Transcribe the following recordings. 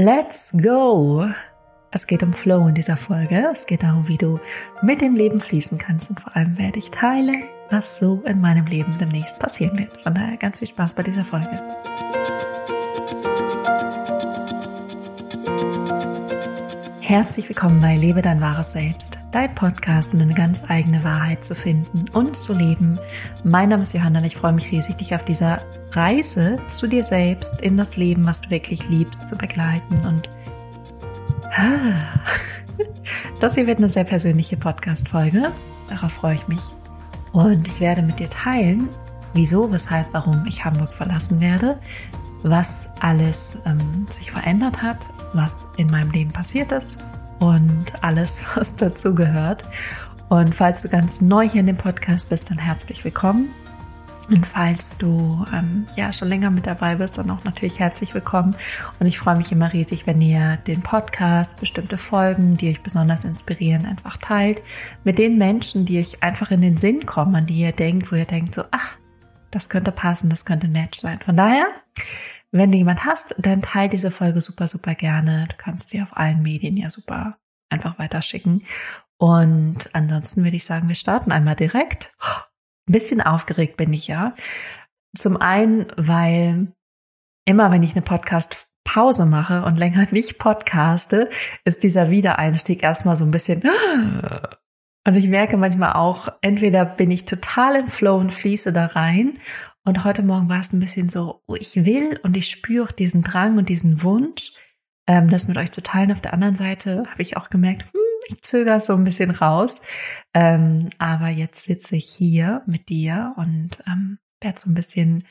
Let's go! Es geht um Flow in dieser Folge. Es geht darum, wie du mit dem Leben fließen kannst und vor allem werde ich teilen, was so in meinem Leben demnächst passieren wird. Von daher ganz viel Spaß bei dieser Folge. Herzlich willkommen bei Lebe dein wahres Selbst, dein Podcast, um eine ganz eigene Wahrheit zu finden und zu leben. Mein Name ist Johanna und ich freue mich riesig, dich auf dieser Reise zu dir selbst in das Leben, was du wirklich liebst, zu begleiten. Und das hier wird eine sehr persönliche Podcast-Folge. Darauf freue ich mich. Und ich werde mit dir teilen, wieso, weshalb, warum ich Hamburg verlassen werde, was alles ähm, sich verändert hat, was in meinem Leben passiert ist und alles, was dazu gehört. Und falls du ganz neu hier in dem Podcast bist, dann herzlich willkommen. Und falls du ähm, ja schon länger mit dabei bist, dann auch natürlich herzlich willkommen. Und ich freue mich immer riesig, wenn ihr den Podcast, bestimmte Folgen, die euch besonders inspirieren, einfach teilt mit den Menschen, die euch einfach in den Sinn kommen, an die ihr denkt, wo ihr denkt so, ach, das könnte passen, das könnte ein Match sein. Von daher, wenn du jemand hast, dann teil diese Folge super, super gerne. Du kannst die auf allen Medien ja super einfach weiterschicken. Und ansonsten würde ich sagen, wir starten einmal direkt. Ein bisschen aufgeregt bin ich ja. Zum einen, weil immer wenn ich eine Podcast Pause mache und länger nicht podcaste, ist dieser Wiedereinstieg erstmal so ein bisschen und ich merke manchmal auch, entweder bin ich total im Flow und fließe da rein und heute Morgen war es ein bisschen so, oh, ich will und ich spüre diesen Drang und diesen Wunsch, ähm, das mit euch zu teilen. Auf der anderen Seite habe ich auch gemerkt, hm, ich zögere so ein bisschen raus. Ähm, aber jetzt sitze ich hier mit dir und ähm, werde so ein bisschen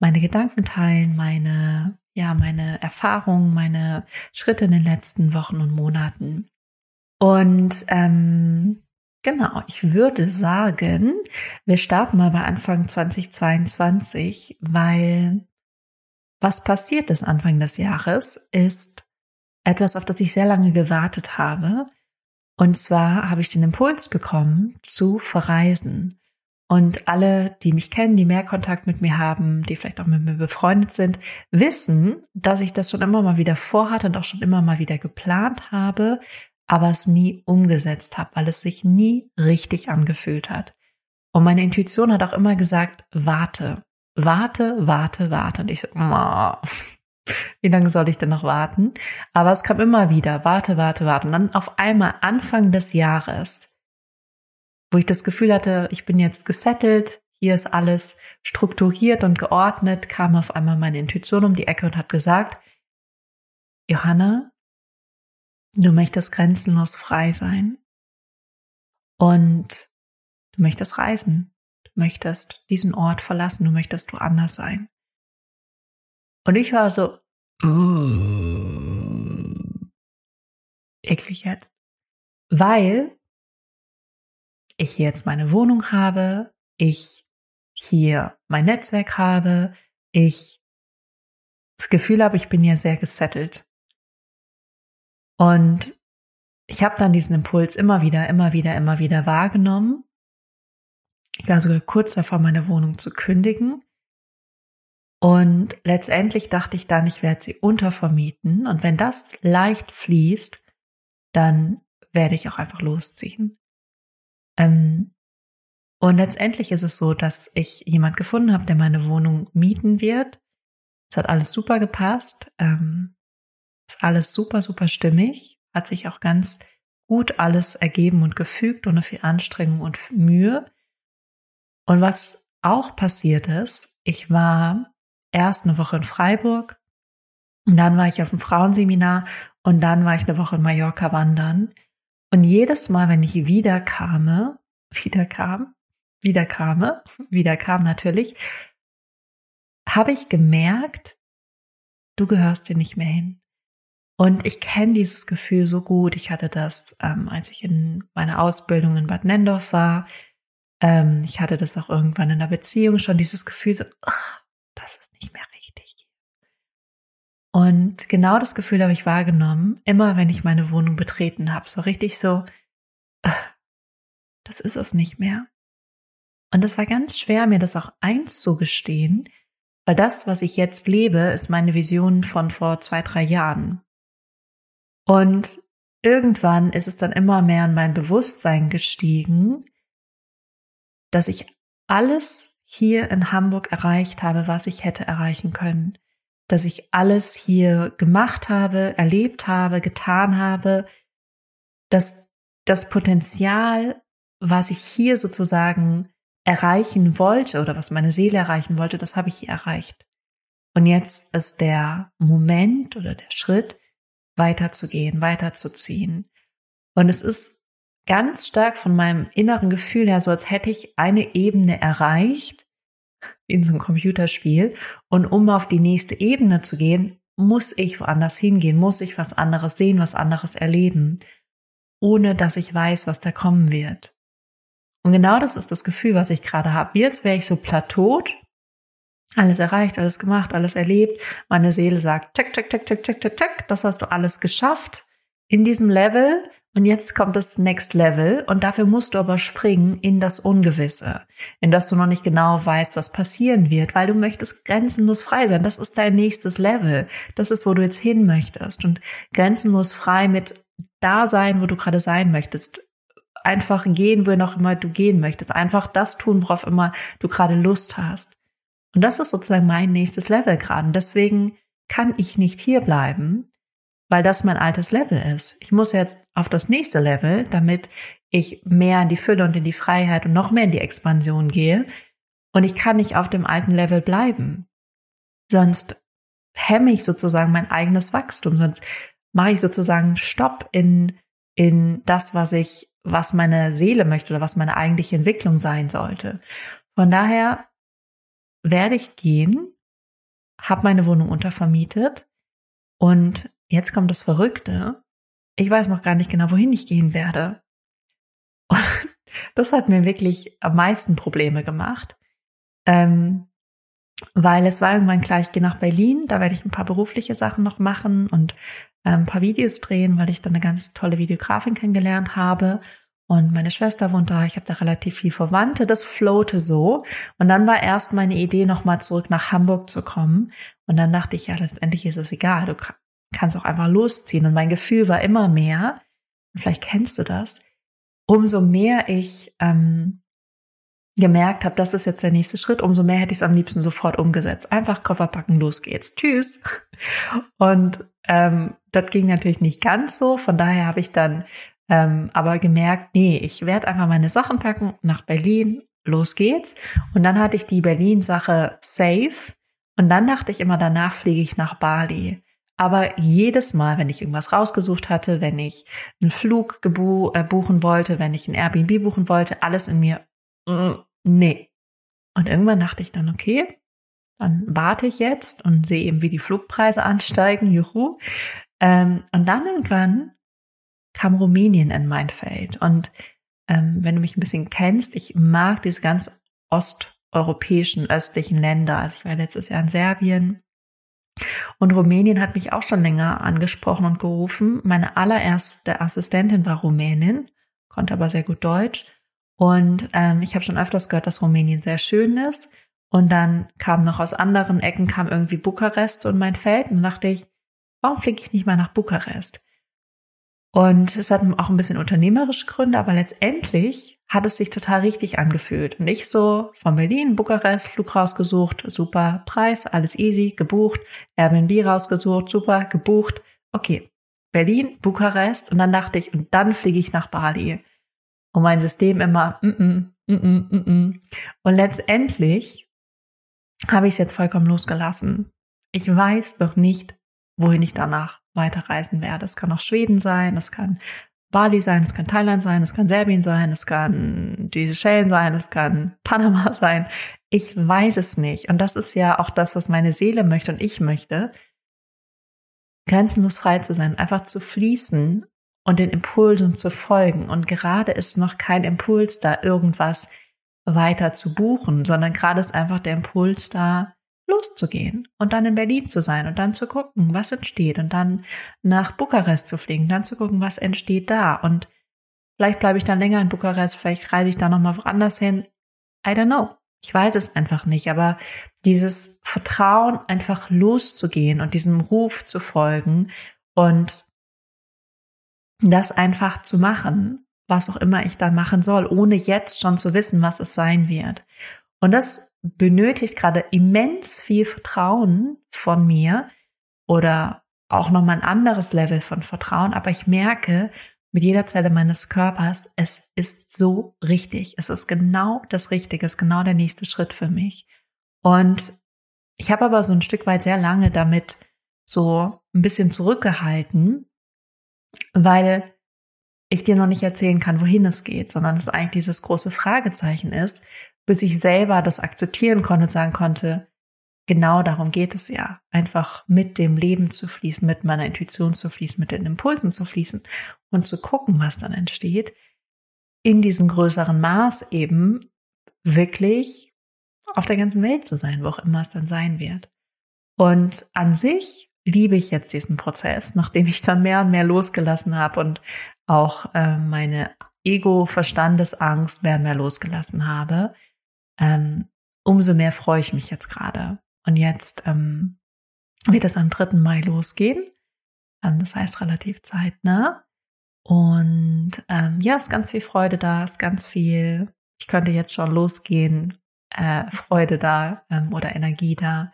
meine Gedanken teilen, meine, ja, meine Erfahrungen, meine Schritte in den letzten Wochen und Monaten. Und ähm, genau, ich würde sagen, wir starten mal bei Anfang 2022, weil was passiert ist Anfang des Jahres, ist etwas, auf das ich sehr lange gewartet habe, und zwar habe ich den Impuls bekommen, zu verreisen. Und alle, die mich kennen, die mehr Kontakt mit mir haben, die vielleicht auch mit mir befreundet sind, wissen, dass ich das schon immer mal wieder vorhatte und auch schon immer mal wieder geplant habe, aber es nie umgesetzt habe, weil es sich nie richtig angefühlt hat. Und meine Intuition hat auch immer gesagt, warte, warte, warte, warte. Und ich so, oh, wie lange soll ich denn noch warten? Aber es kam immer wieder, warte, warte, warte. Und dann auf einmal Anfang des Jahres, wo ich das Gefühl hatte, ich bin jetzt gesettelt, hier ist alles strukturiert und geordnet, kam auf einmal meine Intuition um die Ecke und hat gesagt, Johanna, du möchtest grenzenlos frei sein und du möchtest reisen, du möchtest diesen Ort verlassen, du möchtest woanders sein. Und ich war so, eklig jetzt. Weil ich hier jetzt meine Wohnung habe, ich hier mein Netzwerk habe, ich das Gefühl habe, ich bin hier sehr gesettelt. Und ich habe dann diesen Impuls immer wieder, immer wieder, immer wieder wahrgenommen. Ich war sogar kurz davor, meine Wohnung zu kündigen. Und letztendlich dachte ich dann, ich werde sie untervermieten. Und wenn das leicht fließt, dann werde ich auch einfach losziehen. Ähm, und letztendlich ist es so, dass ich jemand gefunden habe, der meine Wohnung mieten wird. Es hat alles super gepasst. Ähm, ist alles super, super stimmig. Hat sich auch ganz gut alles ergeben und gefügt ohne viel Anstrengung und Mühe. Und was auch passiert ist, ich war erst eine Woche in Freiburg, und dann war ich auf dem Frauenseminar und dann war ich eine Woche in Mallorca wandern. Und jedes Mal, wenn ich wieder kam, wieder kam, wieder kam, wieder kam natürlich, habe ich gemerkt, du gehörst hier nicht mehr hin. Und ich kenne dieses Gefühl so gut. Ich hatte das, ähm, als ich in meiner Ausbildung in Bad Nendorf war. Ähm, ich hatte das auch irgendwann in der Beziehung schon, dieses Gefühl, so, ach, das ist nicht mehr richtig. Genau das Gefühl habe ich wahrgenommen, immer wenn ich meine Wohnung betreten habe, so richtig so, äh, das ist es nicht mehr. Und es war ganz schwer, mir das auch einzugestehen, weil das, was ich jetzt lebe, ist meine Vision von vor zwei, drei Jahren. Und irgendwann ist es dann immer mehr in mein Bewusstsein gestiegen, dass ich alles hier in Hamburg erreicht habe, was ich hätte erreichen können. Dass ich alles hier gemacht habe, erlebt habe, getan habe, dass das Potenzial, was ich hier sozusagen erreichen wollte oder was meine Seele erreichen wollte, das habe ich hier erreicht. Und jetzt ist der Moment oder der Schritt, weiterzugehen, weiterzuziehen. Und es ist ganz stark von meinem inneren Gefühl her so, als hätte ich eine Ebene erreicht in so einem Computerspiel. Und um auf die nächste Ebene zu gehen, muss ich woanders hingehen, muss ich was anderes sehen, was anderes erleben, ohne dass ich weiß, was da kommen wird. Und genau das ist das Gefühl, was ich gerade habe. Jetzt wäre ich so platot, alles erreicht, alles gemacht, alles erlebt. Meine Seele sagt, check, check, check, check, check, check, check, das hast du alles geschafft in diesem Level. Und jetzt kommt das Next Level und dafür musst du aber springen in das Ungewisse, in das du noch nicht genau weißt, was passieren wird, weil du möchtest grenzenlos frei sein. Das ist dein nächstes Level. Das ist, wo du jetzt hin möchtest und grenzenlos frei mit da sein, wo du gerade sein möchtest einfach gehen, wo noch immer du gehen möchtest. Einfach das tun, worauf immer du gerade Lust hast. Und das ist sozusagen mein nächstes Level gerade. Und deswegen kann ich nicht hier bleiben, weil das mein altes Level ist. Ich muss jetzt auf das nächste Level, damit ich mehr in die Fülle und in die Freiheit und noch mehr in die Expansion gehe. Und ich kann nicht auf dem alten Level bleiben. Sonst hemme ich sozusagen mein eigenes Wachstum. Sonst mache ich sozusagen Stopp in, in das, was ich was meine Seele möchte oder was meine eigentliche Entwicklung sein sollte. Von daher werde ich gehen, habe meine Wohnung untervermietet und jetzt kommt das Verrückte. Ich weiß noch gar nicht genau, wohin ich gehen werde. Und das hat mir wirklich am meisten Probleme gemacht, ähm, weil es war irgendwann klar, ich gehe nach Berlin, da werde ich ein paar berufliche Sachen noch machen und ein paar Videos drehen, weil ich dann eine ganz tolle Videografin kennengelernt habe. Und meine Schwester wohnt da, ich habe da relativ viel Verwandte, das floate so. Und dann war erst meine Idee, nochmal zurück nach Hamburg zu kommen. Und dann dachte ich, ja, letztendlich ist es egal, du kannst auch einfach losziehen. Und mein Gefühl war immer mehr, vielleicht kennst du das, umso mehr ich ähm, gemerkt habe, das ist jetzt der nächste Schritt, umso mehr hätte ich es am liebsten sofort umgesetzt. Einfach Koffer packen, los geht's. Tschüss. Und ähm, das ging natürlich nicht ganz so. Von daher habe ich dann ähm, aber gemerkt, nee, ich werde einfach meine Sachen packen nach Berlin, los geht's. Und dann hatte ich die Berlin-Sache safe. Und dann dachte ich immer, danach fliege ich nach Bali. Aber jedes Mal, wenn ich irgendwas rausgesucht hatte, wenn ich einen Flug äh, buchen wollte, wenn ich ein Airbnb buchen wollte, alles in mir, mm, nee. Und irgendwann dachte ich dann, okay, dann warte ich jetzt und sehe eben, wie die Flugpreise ansteigen, juhu. Ähm, und dann irgendwann kam Rumänien in mein Feld. Und ähm, wenn du mich ein bisschen kennst, ich mag diese ganz osteuropäischen, östlichen Länder. Also ich war letztes Jahr in Serbien. Und Rumänien hat mich auch schon länger angesprochen und gerufen. Meine allererste Assistentin war Rumänin, konnte aber sehr gut Deutsch. Und ähm, ich habe schon öfters gehört, dass Rumänien sehr schön ist. Und dann kam noch aus anderen Ecken, kam irgendwie Bukarest und mein Feld. Und dachte ich, warum fliege ich nicht mal nach Bukarest? Und es hat auch ein bisschen unternehmerische Gründe, aber letztendlich hat es sich total richtig angefühlt. Und ich so von Berlin, Bukarest, Flug rausgesucht, super Preis, alles easy, gebucht, Airbnb rausgesucht, super, gebucht. Okay, Berlin, Bukarest und dann dachte ich, und dann fliege ich nach Bali. Und mein System immer, mm -mm, mm -mm, mm -mm. und letztendlich habe ich es jetzt vollkommen losgelassen. Ich weiß noch nicht, wohin ich danach weiterreisen werde. Es kann auch Schweden sein, es kann Bali sein, es kann Thailand sein, es kann Serbien sein, es kann die Seychellen sein, es kann Panama sein. Ich weiß es nicht. Und das ist ja auch das, was meine Seele möchte und ich möchte. Grenzenlos frei zu sein, einfach zu fließen und den Impulsen zu folgen. Und gerade ist noch kein Impuls da, irgendwas weiter zu buchen, sondern gerade ist einfach der Impuls da, loszugehen und dann in Berlin zu sein und dann zu gucken, was entsteht und dann nach Bukarest zu fliegen, dann zu gucken, was entsteht da und vielleicht bleibe ich dann länger in Bukarest, vielleicht reise ich da nochmal woanders hin. I don't know. Ich weiß es einfach nicht, aber dieses Vertrauen, einfach loszugehen und diesem Ruf zu folgen und das einfach zu machen, was auch immer ich dann machen soll, ohne jetzt schon zu wissen, was es sein wird. Und das benötigt gerade immens viel Vertrauen von mir oder auch nochmal ein anderes Level von Vertrauen. Aber ich merke mit jeder Zelle meines Körpers, es ist so richtig. Es ist genau das Richtige, es ist genau der nächste Schritt für mich. Und ich habe aber so ein Stück weit sehr lange damit so ein bisschen zurückgehalten, weil ich dir noch nicht erzählen kann, wohin es geht, sondern es eigentlich dieses große Fragezeichen ist, bis ich selber das akzeptieren konnte und sagen konnte, genau darum geht es ja, einfach mit dem Leben zu fließen, mit meiner Intuition zu fließen, mit den Impulsen zu fließen und zu gucken, was dann entsteht, in diesem größeren Maß eben wirklich auf der ganzen Welt zu sein, wo auch immer es dann sein wird. Und an sich liebe ich jetzt diesen Prozess, nachdem ich dann mehr und mehr losgelassen habe und auch äh, meine Ego-Verstandesangst mehr und mehr losgelassen habe, ähm, umso mehr freue ich mich jetzt gerade. Und jetzt ähm, wird es am 3. Mai losgehen. Ähm, das heißt relativ zeitnah. Und ähm, ja, ist ganz viel Freude da, ist ganz viel, ich könnte jetzt schon losgehen, äh, Freude da ähm, oder Energie da.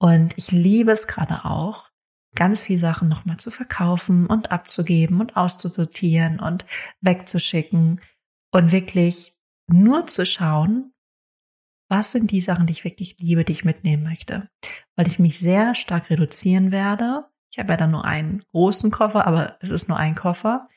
Und ich liebe es gerade auch, ganz viel Sachen nochmal zu verkaufen und abzugeben und auszusortieren und wegzuschicken und wirklich nur zu schauen, was sind die Sachen, die ich wirklich liebe, die ich mitnehmen möchte. Weil ich mich sehr stark reduzieren werde. Ich habe ja dann nur einen großen Koffer, aber es ist nur ein Koffer.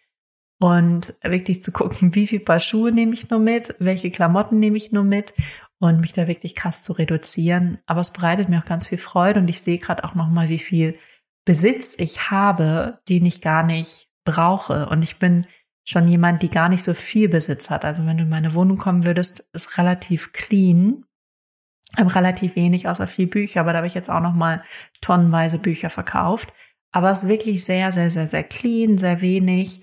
Und wirklich zu gucken, wie viel Paar Schuhe nehme ich nur mit, welche Klamotten nehme ich nur mit und mich da wirklich krass zu reduzieren. Aber es bereitet mir auch ganz viel Freude und ich sehe gerade auch nochmal, wie viel Besitz ich habe, den ich gar nicht brauche. Und ich bin schon jemand, die gar nicht so viel Besitz hat. Also wenn du in meine Wohnung kommen würdest, ist relativ clean. Habe relativ wenig, außer viel Bücher, aber da habe ich jetzt auch noch mal tonnenweise Bücher verkauft. Aber es ist wirklich sehr, sehr, sehr, sehr clean, sehr wenig.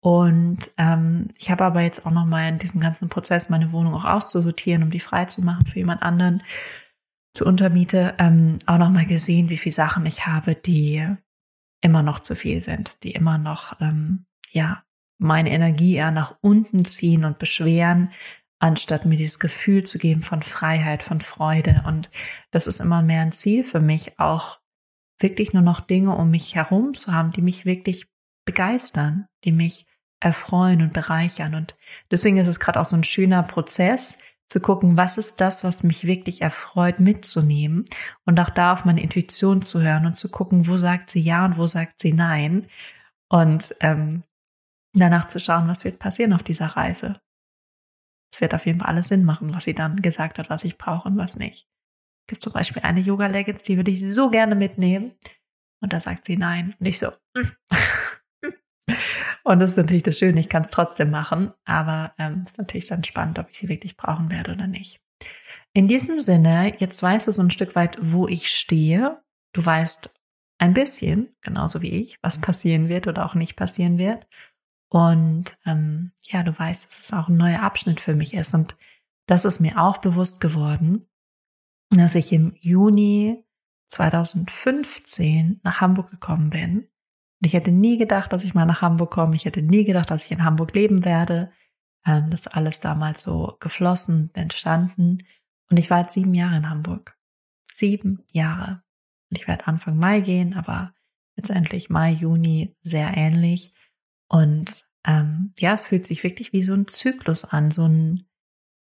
Und ähm, ich habe aber jetzt auch noch mal in diesem ganzen Prozess meine Wohnung auch auszusortieren, um die frei zu machen für jemand anderen zur Untermiete, ähm, auch noch mal gesehen, wie viele Sachen ich habe, die immer noch zu viel sind, die immer noch ähm, ja meine Energie eher nach unten ziehen und beschweren, anstatt mir dieses Gefühl zu geben von Freiheit, von Freude. Und das ist immer mehr ein Ziel für mich, auch wirklich nur noch Dinge um mich herum zu haben, die mich wirklich begeistern, die mich erfreuen und bereichern. Und deswegen ist es gerade auch so ein schöner Prozess, zu gucken, was ist das, was mich wirklich erfreut, mitzunehmen und auch da auf meine Intuition zu hören und zu gucken, wo sagt sie ja und wo sagt sie nein. Und ähm, danach zu schauen, was wird passieren auf dieser Reise. Es wird auf jeden Fall alles Sinn machen, was sie dann gesagt hat, was ich brauche und was nicht. Es gibt zum Beispiel eine Yoga Leggings, die würde ich so gerne mitnehmen. Und da sagt sie nein. Und ich so. und das ist natürlich das Schöne, ich kann es trotzdem machen, aber es ähm, ist natürlich dann spannend, ob ich sie wirklich brauchen werde oder nicht. In diesem Sinne, jetzt weißt du so ein Stück weit, wo ich stehe. Du weißt ein bisschen, genauso wie ich, was passieren wird oder auch nicht passieren wird. Und ähm, ja, du weißt, dass es auch ein neuer Abschnitt für mich ist. Und das ist mir auch bewusst geworden, dass ich im Juni 2015 nach Hamburg gekommen bin. Und ich hätte nie gedacht, dass ich mal nach Hamburg komme. Ich hätte nie gedacht, dass ich in Hamburg leben werde. Ähm, das ist alles damals so geflossen, entstanden. Und ich war jetzt sieben Jahre in Hamburg. Sieben Jahre. Und ich werde Anfang Mai gehen, aber letztendlich Mai, Juni sehr ähnlich. Und ähm, ja, es fühlt sich wirklich wie so ein Zyklus an, so ein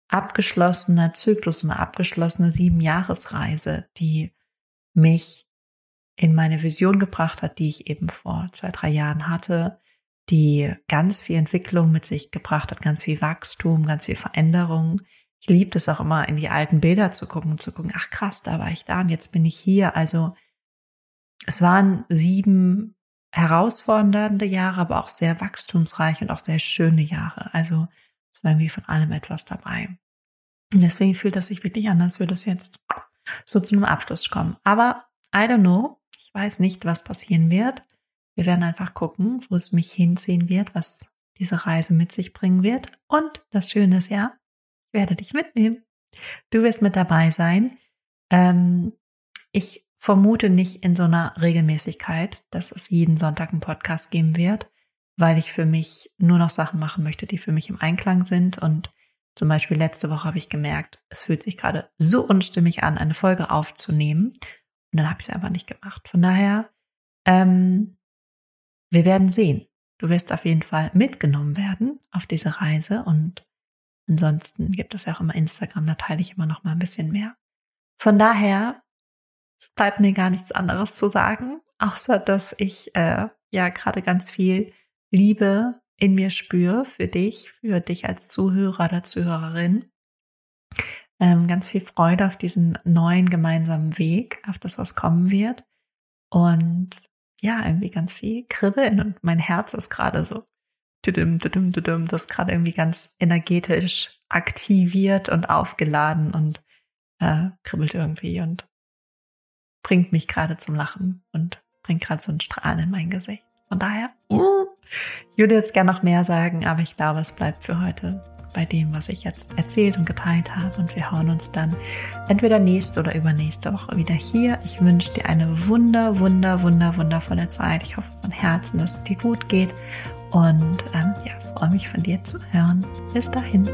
abgeschlossener Zyklus, eine abgeschlossene Siebenjahresreise, die mich in meine Vision gebracht hat, die ich eben vor zwei, drei Jahren hatte, die ganz viel Entwicklung mit sich gebracht hat, ganz viel Wachstum, ganz viel Veränderung. Ich liebe es auch immer, in die alten Bilder zu gucken und zu gucken, ach krass, da war ich da und jetzt bin ich hier. Also es waren sieben herausfordernde Jahre, aber auch sehr wachstumsreiche und auch sehr schöne Jahre. Also es war irgendwie von allem etwas dabei. Und deswegen fühlt es sich wirklich an, als würde es jetzt so zu einem Abschluss kommen. Aber I don't know. Ich weiß nicht, was passieren wird. Wir werden einfach gucken, wo es mich hinziehen wird, was diese Reise mit sich bringen wird. Und das Schöne ist ja, ich werde dich mitnehmen. Du wirst mit dabei sein. Ähm, ich vermute nicht in so einer Regelmäßigkeit, dass es jeden Sonntag einen Podcast geben wird, weil ich für mich nur noch Sachen machen möchte, die für mich im Einklang sind. Und zum Beispiel letzte Woche habe ich gemerkt, es fühlt sich gerade so unstimmig an, eine Folge aufzunehmen. Und dann habe ich es einfach nicht gemacht. Von daher, ähm, wir werden sehen. Du wirst auf jeden Fall mitgenommen werden auf diese Reise und ansonsten gibt es ja auch immer Instagram, da teile ich immer noch mal ein bisschen mehr. Von daher es bleibt mir gar nichts anderes zu sagen, außer dass ich äh, ja gerade ganz viel Liebe in mir spüre für dich, für dich als Zuhörer oder Zuhörerin. Ähm, ganz viel Freude auf diesen neuen gemeinsamen Weg, auf das, was kommen wird. Und ja, irgendwie ganz viel Kribbeln und mein Herz ist gerade so, tudum, tudum, tudum, das gerade irgendwie ganz energetisch aktiviert und aufgeladen und äh, kribbelt irgendwie und bringt mich gerade zum Lachen und bringt gerade so einen Strahlen in mein Gesicht. Von daher, ich würde jetzt gerne noch mehr sagen, aber ich glaube, es bleibt für heute bei dem, was ich jetzt erzählt und geteilt habe. Und wir hören uns dann entweder nächste oder übernächste Woche wieder hier. Ich wünsche dir eine wunder, wunder, wunder, wundervolle Zeit. Ich hoffe von Herzen, dass es dir gut geht. Und ähm, ja, freue mich von dir zu hören. Bis dahin.